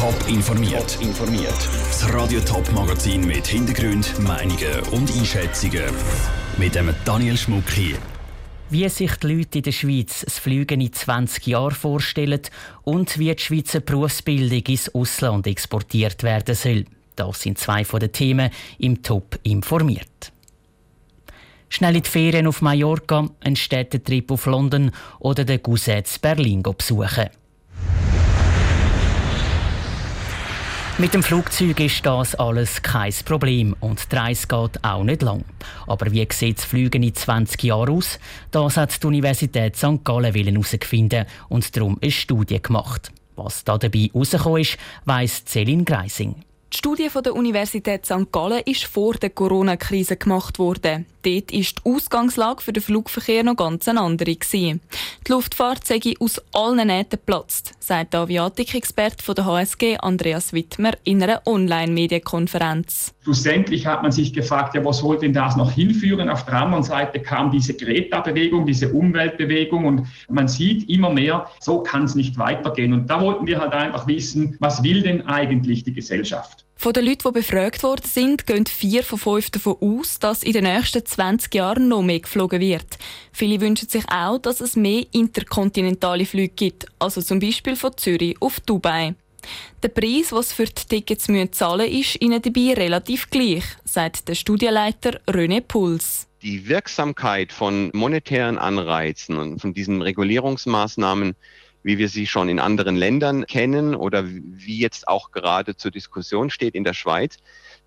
Top informiert. informiert. Das Radio Top Magazin mit Hintergrund, Meinungen und Einschätzungen mit dem Daniel Schmuck hier. Wie sich die Leute in der Schweiz das Fliegen in 20 Jahren vorstellen und wie die Schweizer Berufsbildung ins Ausland exportiert werden soll. Das sind zwei von den Themen im Top informiert. Schnell in die Ferien auf Mallorca, einen Städtetrip auf London oder den Cousin Berlin besuchen. Mit dem Flugzeug ist das alles kein Problem und die Reise geht auch nicht lang. Aber wie sieht das Fliegen in 20 Jahren aus? Das hat die Universität St. Gallen herausgefunden und darum eine Studie gemacht. Was da dabei herausgekommen ist, weiss Celine Greising. Die Studie der Universität St. Gallen ist vor der Corona-Krise gemacht worden. Dort war die Ausgangslage für den Flugverkehr noch ganz eine andere. Die Luftfahrt sei aus allen Nähten geplatzt, sagt der Aviatik-Experte der HSG Andreas Wittmer in einer Online-Medienkonferenz. Schlussendlich hat man sich gefragt, ja, wo soll denn das noch hinführen? Auf der anderen Seite kam diese Greta-Bewegung, diese Umweltbewegung und man sieht immer mehr, so kann es nicht weitergehen. Und da wollten wir halt einfach wissen, was will denn eigentlich die Gesellschaft? Von den Leuten, die befragt worden sind, gehen vier von fünf davon aus, dass in den nächsten 20 Jahren noch mehr geflogen wird. Viele wünschen sich auch, dass es mehr interkontinentale Flüge gibt, also zum Beispiel von Zürich auf Dubai. Der Preis, was für die Tickets zahlen müssen, ist ihnen dabei relativ gleich, sagt der Studienleiter René Puls. Die Wirksamkeit von monetären Anreizen und von diesen Regulierungsmaßnahmen wie wir sie schon in anderen Ländern kennen oder wie jetzt auch gerade zur Diskussion steht in der Schweiz,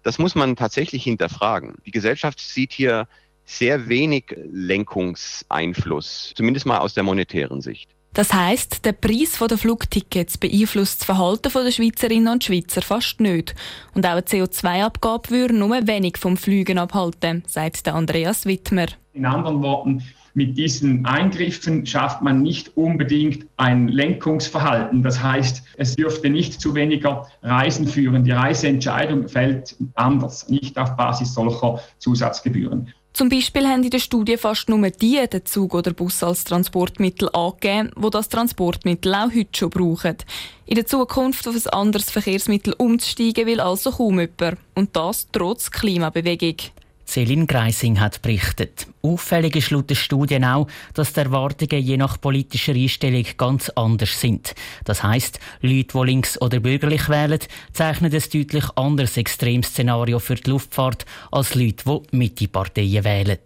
das muss man tatsächlich hinterfragen. Die Gesellschaft sieht hier sehr wenig Lenkungseinfluss, zumindest mal aus der monetären Sicht. Das heißt, der Preis der Flugtickets beeinflusst das Verhalten der Schweizerinnen und Schweizer fast nicht. Und auch eine CO2-Abgabe würde nur wenig vom Flügen abhalten, sagt Andreas Wittmer. In anderen Worten, mit diesen Eingriffen schafft man nicht unbedingt ein Lenkungsverhalten. Das heißt, es dürfte nicht zu weniger Reisen führen. Die Reiseentscheidung fällt anders, nicht auf Basis solcher Zusatzgebühren. Zum Beispiel haben in der Studie fast nur die den Zug oder Bus als Transportmittel angegeben, wo das Transportmittel auch heute schon brauchen. In der Zukunft auf ein anderes Verkehrsmittel umzusteigen will also kaum jemand. Und das trotz Klimabewegung. Celine Greising hat berichtet. Auffällig ist laut der Studien auch, dass die Erwartungen je nach politischer Einstellung ganz anders sind. Das heisst, Leute, die links oder bürgerlich wählen, zeichnen ein deutlich anderes Extremszenario für die Luftfahrt als Leute, die Mitte-Parteien wählen.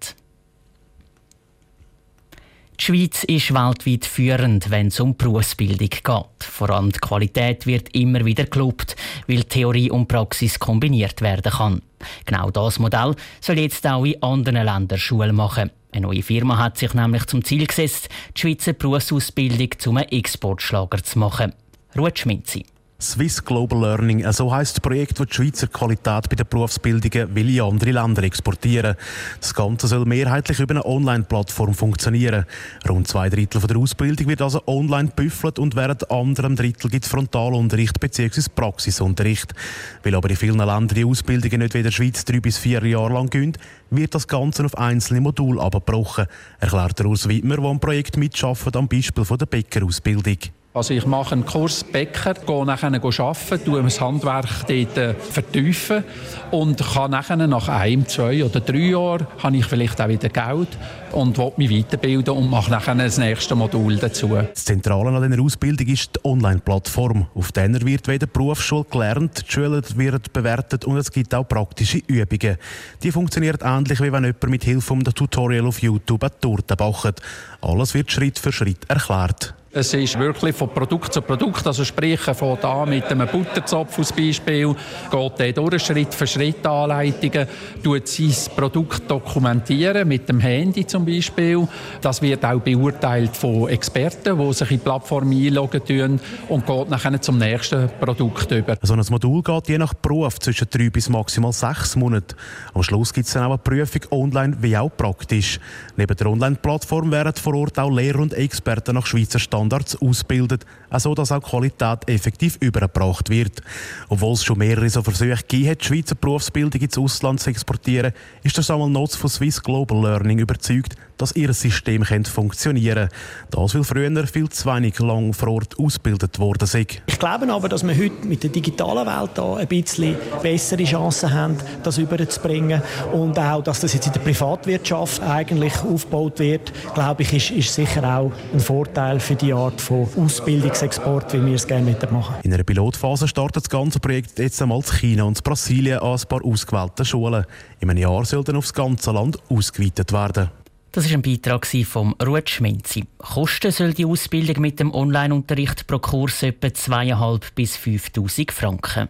Die Schweiz ist weltweit führend, wenn es um Berufsbildung geht. Vor allem die Qualität wird immer wieder gelobt, weil Theorie und Praxis kombiniert werden kann. Genau das Modell soll jetzt auch in anderen Ländern Schule machen. Eine neue Firma hat sich nämlich zum Ziel gesetzt, die Schweizer Berufsausbildung zum Exportschlager zu machen. Ruhe Schminzi. Swiss Global Learning, äh, so heisst das Projekt, das die Schweizer Qualität bei den Berufsbildungen will in andere Länder exportieren. Das Ganze soll mehrheitlich über eine Online-Plattform funktionieren. Rund zwei Drittel der Ausbildung wird also online büffelt und während anderem Drittel gibt es Frontalunterricht bzw. Praxisunterricht. Weil aber in vielen Ländern die Ausbildungen nicht wie in der Schweiz drei bis vier Jahre lang gehen, wird das Ganze auf einzelne Module abgebrochen, erklärt Urs Wittmer, der am Projekt mitarbeitet, am Beispiel der Bäckerausbildung. Also ich mache einen Kurs Bäcker, gehe nachher arbeiten, tue das Handwerk dort äh, vertiefen und kann nachher nach einem, zwei oder drei Jahren habe ich vielleicht auch wieder Geld und will mich weiterbilden und mache nachher das nächste Modul dazu. Das Zentrale an dieser Ausbildung ist die Online-Plattform. Auf der wird weder Berufsschule gelernt, die Schule wird bewertet und es gibt auch praktische Übungen. Die funktioniert ähnlich, wie wenn jemand mit Hilfe von Tutorial auf YouTube eine Torte backt. Alles wird Schritt für Schritt erklärt. Es ist wirklich von Produkt zu Produkt, also sprich von da mit einem Butterzopf als Beispiel, geht der durch Schritt für Schritt Anleitungen, tut sein Produkt dokumentieren mit dem Handy zum Beispiel. Das wird auch beurteilt von Experten, die sich in die Plattform einloggen tun und geht nachher zum nächsten Produkt über. So ein Modul geht je nach Beruf zwischen drei bis maximal sechs Monaten. Am Schluss gibt es dann auch eine Prüfung online wie auch praktisch. Neben der Online-Plattform werden vor Ort auch Lehrer und Experten nach Schweizer Standards Standards ausbildet, so dass auch Qualität effektiv übergebracht wird. Obwohl es schon mehrere so Versuche gegeben hat, die Schweizer Berufsbildung ins Ausland zu exportieren, ist der Samuel Notz von Swiss Global Learning überzeugt, dass ihr System funktionieren kann. Das, weil früher viel zu wenig lang vor Ort ausgebildet worden sind. Ich glaube aber, dass wir heute mit der digitalen Welt da ein bisschen bessere Chancen haben, das überzubringen. Und auch, dass das jetzt in der Privatwirtschaft eigentlich aufgebaut wird, glaube ich, ist, ist sicher auch ein Vorteil für die Art von Ausbildungsexport, wie wir es gerne machen. In einer Pilotphase startet das ganze Projekt jetzt einmal in China und in Brasilien an ein paar ausgewählten Schulen. In einem Jahr soll dann aufs ganze Land ausgeweitet werden. Das ist ein Beitrag vom Ruth Schminzi. Kosten soll die Ausbildung mit dem Online-Unterricht pro Kurs etwa 2.500 bis 5.000 Franken.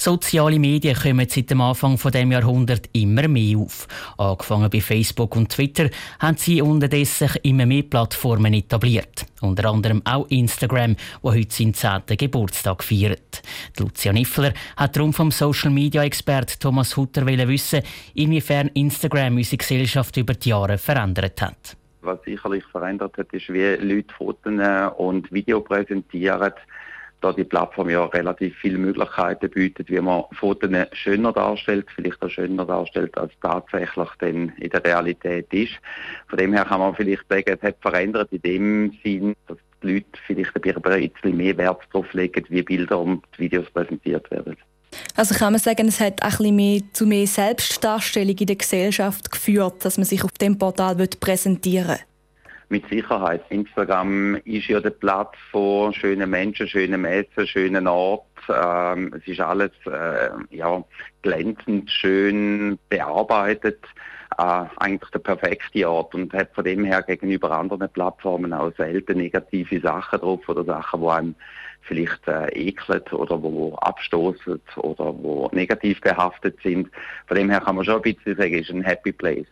Soziale Medien kommen seit dem Anfang von dem Jahrhundert immer mehr auf. Angefangen bei Facebook und Twitter haben sie unterdessen immer mehr Plattformen etabliert. Unter anderem auch Instagram, wo heute seinen 10. Geburtstag feiert. Die Lucia Niffler hat darum vom Social Media Expert Thomas Hutter wissen, inwiefern Instagram unsere Gesellschaft über die Jahre verändert hat. Was sicherlich verändert hat, ist, wie Leute Fotos und Video präsentieren da die Plattform ja relativ viele Möglichkeiten bietet, wie man Fotos schöner darstellt, vielleicht auch schöner darstellt, als tatsächlich denn in der Realität ist. Von dem her kann man vielleicht sagen, es hat verändert in dem Sinn, dass die Leute vielleicht ein bisschen mehr Wert darauf legen, wie Bilder und Videos präsentiert werden. Also kann man sagen, es hat ein bisschen mehr zu mehr Selbstdarstellung in der Gesellschaft geführt, dass man sich auf dem Portal präsentieren will mit Sicherheit. Instagram ist ja der Platz von schönen Menschen, schönen Essen, schönen Ort. Ähm, es ist alles äh, ja, glänzend, schön bearbeitet. Äh, eigentlich der perfekte Ort und hat von dem her gegenüber anderen Plattformen auch selten negative Sachen drauf oder Sachen, die einem vielleicht äh, ekelt oder wo abstoßen oder wo negativ behaftet sind. Von dem her kann man schon ein bisschen sagen, es ist ein Happy Place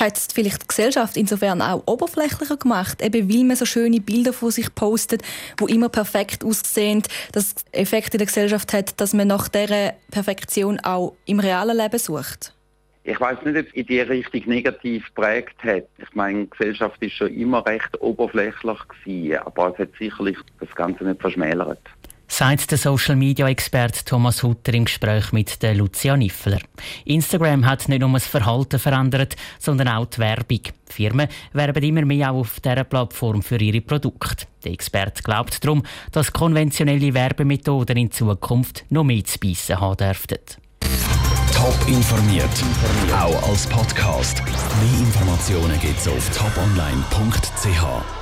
hat es vielleicht die Gesellschaft insofern auch oberflächlicher gemacht, eben weil man so schöne Bilder von sich postet, wo immer perfekt aussehen, dass Effekt in der Gesellschaft hat, dass man nach dieser Perfektion auch im realen Leben sucht? Ich weiß nicht, ob es in die Richtung negativ prägt hat. Ich meine, die Gesellschaft ist schon immer recht oberflächlich gewesen, aber es hat sicherlich das Ganze nicht verschmälert sagt der Social Media Experte Thomas Hutter im Gespräch mit der Lucia Niffler. Instagram hat nicht nur das Verhalten verändert, sondern auch die Werbung. Firmen werben immer mehr auch auf dieser Plattform für ihre Produkte. Der Experte glaubt darum, dass konventionelle Werbemethoden in Zukunft noch mehr zu beißen haben dürften. Top informiert, auch als Podcast. Mehr Informationen gibt es auf toponline.ch.